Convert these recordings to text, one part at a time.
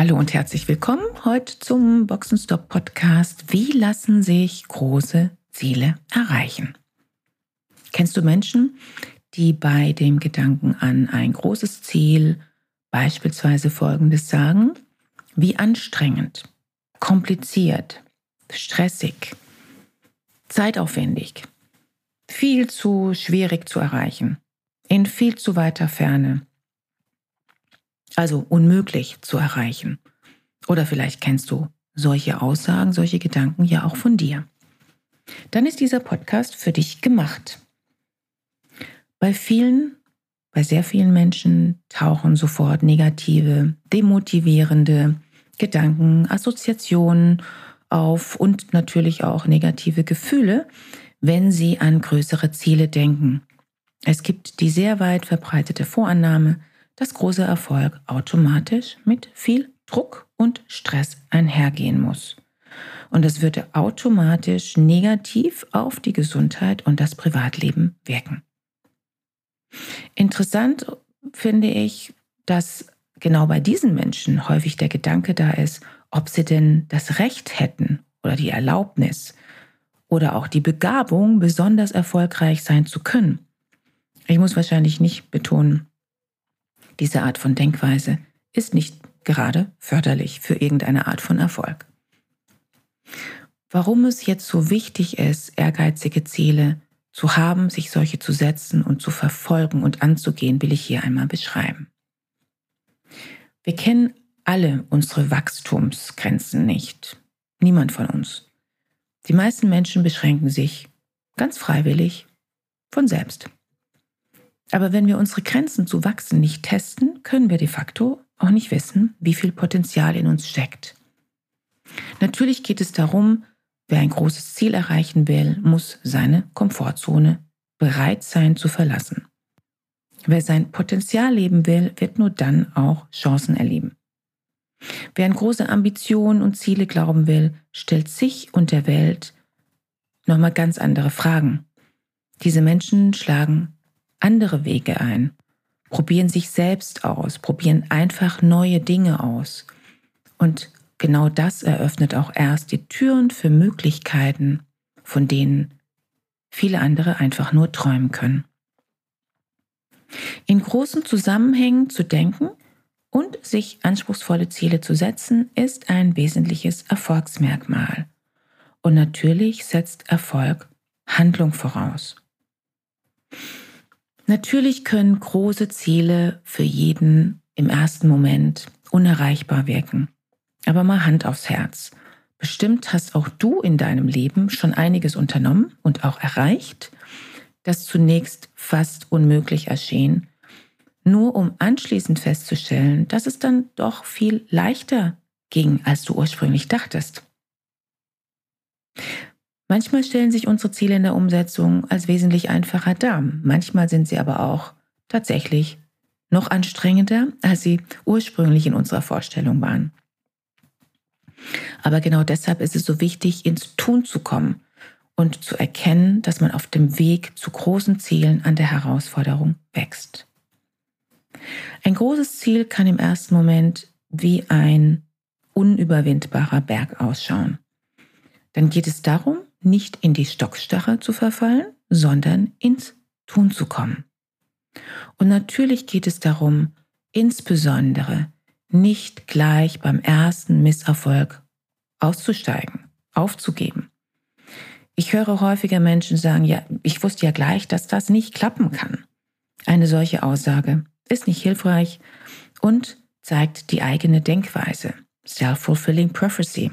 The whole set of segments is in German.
Hallo und herzlich willkommen heute zum Boxenstopp Podcast. Wie lassen sich große Ziele erreichen? Kennst du Menschen, die bei dem Gedanken an ein großes Ziel beispielsweise Folgendes sagen? Wie anstrengend, kompliziert, stressig, zeitaufwendig, viel zu schwierig zu erreichen, in viel zu weiter Ferne, also unmöglich zu erreichen. Oder vielleicht kennst du solche Aussagen, solche Gedanken ja auch von dir. Dann ist dieser Podcast für dich gemacht. Bei vielen, bei sehr vielen Menschen tauchen sofort negative, demotivierende Gedanken, Assoziationen auf und natürlich auch negative Gefühle, wenn sie an größere Ziele denken. Es gibt die sehr weit verbreitete Vorannahme, dass großer Erfolg automatisch mit viel Druck und Stress einhergehen muss. Und das würde automatisch negativ auf die Gesundheit und das Privatleben wirken. Interessant finde ich, dass genau bei diesen Menschen häufig der Gedanke da ist, ob sie denn das Recht hätten oder die Erlaubnis oder auch die Begabung, besonders erfolgreich sein zu können. Ich muss wahrscheinlich nicht betonen, diese Art von Denkweise ist nicht gerade förderlich für irgendeine Art von Erfolg. Warum es jetzt so wichtig ist, ehrgeizige Ziele zu haben, sich solche zu setzen und zu verfolgen und anzugehen, will ich hier einmal beschreiben. Wir kennen alle unsere Wachstumsgrenzen nicht. Niemand von uns. Die meisten Menschen beschränken sich ganz freiwillig von selbst. Aber wenn wir unsere Grenzen zu wachsen nicht testen, können wir de facto auch nicht wissen, wie viel Potenzial in uns steckt. Natürlich geht es darum, wer ein großes Ziel erreichen will, muss seine Komfortzone bereit sein zu verlassen. Wer sein Potenzial leben will, wird nur dann auch Chancen erleben. Wer an große Ambitionen und Ziele glauben will, stellt sich und der Welt nochmal ganz andere Fragen. Diese Menschen schlagen andere Wege ein, probieren sich selbst aus, probieren einfach neue Dinge aus. Und genau das eröffnet auch erst die Türen für Möglichkeiten, von denen viele andere einfach nur träumen können. In großen Zusammenhängen zu denken und sich anspruchsvolle Ziele zu setzen, ist ein wesentliches Erfolgsmerkmal. Und natürlich setzt Erfolg Handlung voraus. Natürlich können große Ziele für jeden im ersten Moment unerreichbar wirken. Aber mal Hand aufs Herz. Bestimmt hast auch du in deinem Leben schon einiges unternommen und auch erreicht, das zunächst fast unmöglich erschien, nur um anschließend festzustellen, dass es dann doch viel leichter ging, als du ursprünglich dachtest. Manchmal stellen sich unsere Ziele in der Umsetzung als wesentlich einfacher dar. Manchmal sind sie aber auch tatsächlich noch anstrengender, als sie ursprünglich in unserer Vorstellung waren. Aber genau deshalb ist es so wichtig, ins Tun zu kommen und zu erkennen, dass man auf dem Weg zu großen Zielen an der Herausforderung wächst. Ein großes Ziel kann im ersten Moment wie ein unüberwindbarer Berg ausschauen. Dann geht es darum, nicht in die Stockstarre zu verfallen, sondern ins Tun zu kommen. Und natürlich geht es darum, insbesondere nicht gleich beim ersten Misserfolg auszusteigen, aufzugeben. Ich höre häufiger Menschen sagen, ja, ich wusste ja gleich, dass das nicht klappen kann. Eine solche Aussage ist nicht hilfreich und zeigt die eigene Denkweise, Self-Fulfilling Prophecy.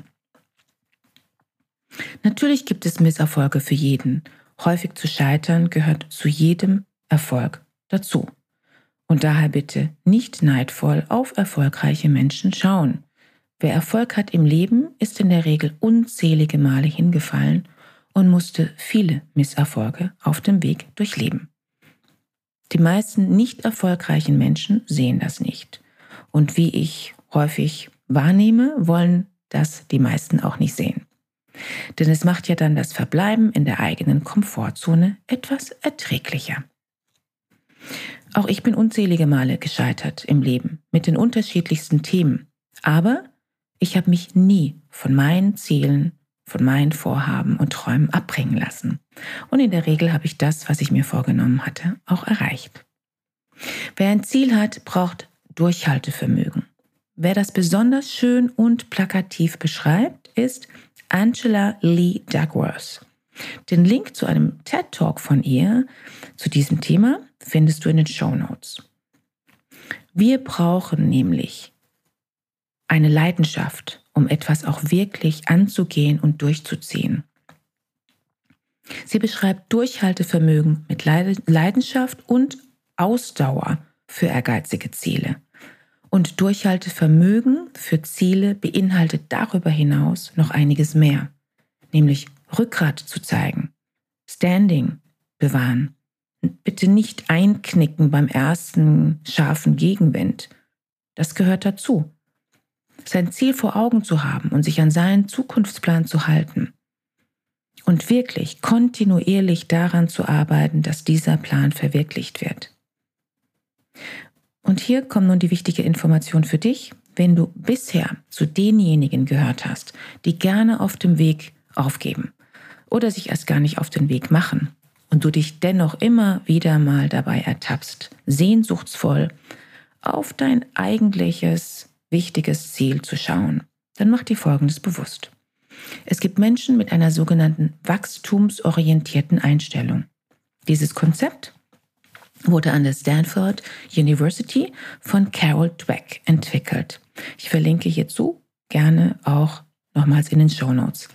Natürlich gibt es Misserfolge für jeden. Häufig zu scheitern gehört zu jedem Erfolg dazu. Und daher bitte nicht neidvoll auf erfolgreiche Menschen schauen. Wer Erfolg hat im Leben, ist in der Regel unzählige Male hingefallen und musste viele Misserfolge auf dem Weg durchleben. Die meisten nicht erfolgreichen Menschen sehen das nicht. Und wie ich häufig wahrnehme, wollen das die meisten auch nicht sehen. Denn es macht ja dann das Verbleiben in der eigenen Komfortzone etwas erträglicher. Auch ich bin unzählige Male gescheitert im Leben mit den unterschiedlichsten Themen. Aber ich habe mich nie von meinen Zielen, von meinen Vorhaben und Träumen abbringen lassen. Und in der Regel habe ich das, was ich mir vorgenommen hatte, auch erreicht. Wer ein Ziel hat, braucht Durchhaltevermögen. Wer das besonders schön und plakativ beschreibt, ist Angela Lee Duckworth. Den Link zu einem TED Talk von ihr zu diesem Thema findest du in den Show Notes. Wir brauchen nämlich eine Leidenschaft, um etwas auch wirklich anzugehen und durchzuziehen. Sie beschreibt Durchhaltevermögen mit Leidenschaft und Ausdauer für ehrgeizige Ziele. Und Durchhaltevermögen für Ziele beinhaltet darüber hinaus noch einiges mehr, nämlich Rückgrat zu zeigen, Standing bewahren, bitte nicht einknicken beim ersten scharfen Gegenwind. Das gehört dazu. Sein Ziel vor Augen zu haben und sich an seinen Zukunftsplan zu halten. Und wirklich kontinuierlich daran zu arbeiten, dass dieser Plan verwirklicht wird. Und hier kommt nun die wichtige Information für dich. Wenn du bisher zu denjenigen gehört hast, die gerne auf dem Weg aufgeben oder sich erst gar nicht auf den Weg machen und du dich dennoch immer wieder mal dabei ertappst, sehnsuchtsvoll auf dein eigentliches wichtiges Ziel zu schauen, dann mach dir Folgendes bewusst. Es gibt Menschen mit einer sogenannten wachstumsorientierten Einstellung. Dieses Konzept wurde an der Stanford University von Carol Dweck entwickelt. Ich verlinke hierzu gerne auch nochmals in den Show Notes.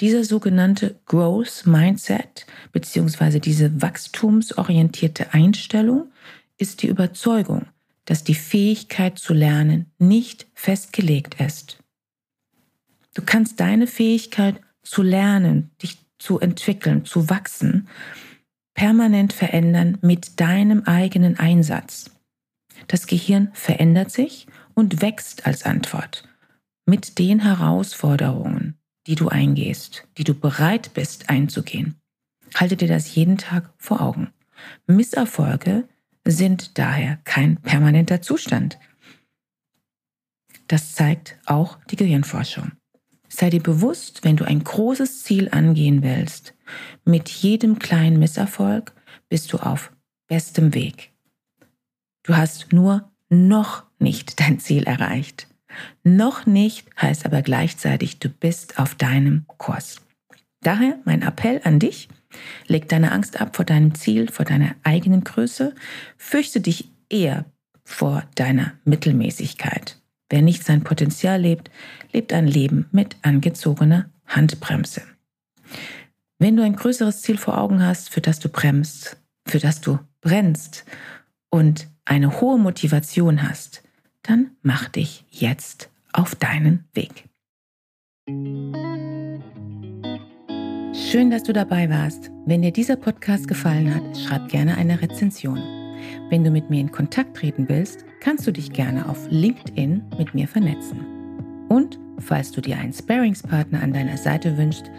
Dieser sogenannte Growth Mindset bzw. diese wachstumsorientierte Einstellung ist die Überzeugung, dass die Fähigkeit zu lernen nicht festgelegt ist. Du kannst deine Fähigkeit zu lernen, dich zu entwickeln, zu wachsen, permanent verändern mit deinem eigenen Einsatz. Das Gehirn verändert sich und wächst als Antwort mit den Herausforderungen, die du eingehst, die du bereit bist einzugehen. Halte dir das jeden Tag vor Augen. Misserfolge sind daher kein permanenter Zustand. Das zeigt auch die Gehirnforschung. Sei dir bewusst, wenn du ein großes Ziel angehen willst, mit jedem kleinen Misserfolg bist du auf bestem Weg. Du hast nur noch nicht dein Ziel erreicht. Noch nicht heißt aber gleichzeitig, du bist auf deinem Kurs. Daher mein Appell an dich, leg deine Angst ab vor deinem Ziel, vor deiner eigenen Größe, fürchte dich eher vor deiner Mittelmäßigkeit. Wer nicht sein Potenzial lebt, lebt ein Leben mit angezogener Handbremse. Wenn du ein größeres Ziel vor Augen hast, für das du bremst, für das du brennst und eine hohe Motivation hast, dann mach dich jetzt auf deinen Weg. Schön, dass du dabei warst. Wenn dir dieser Podcast gefallen hat, schreib gerne eine Rezension. Wenn du mit mir in Kontakt treten willst, kannst du dich gerne auf LinkedIn mit mir vernetzen. Und falls du dir einen Sparingspartner an deiner Seite wünschst,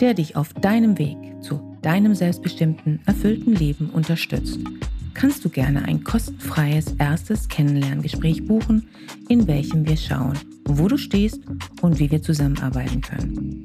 der dich auf deinem Weg zu deinem selbstbestimmten, erfüllten Leben unterstützt, kannst du gerne ein kostenfreies erstes Kennenlerngespräch buchen, in welchem wir schauen, wo du stehst und wie wir zusammenarbeiten können.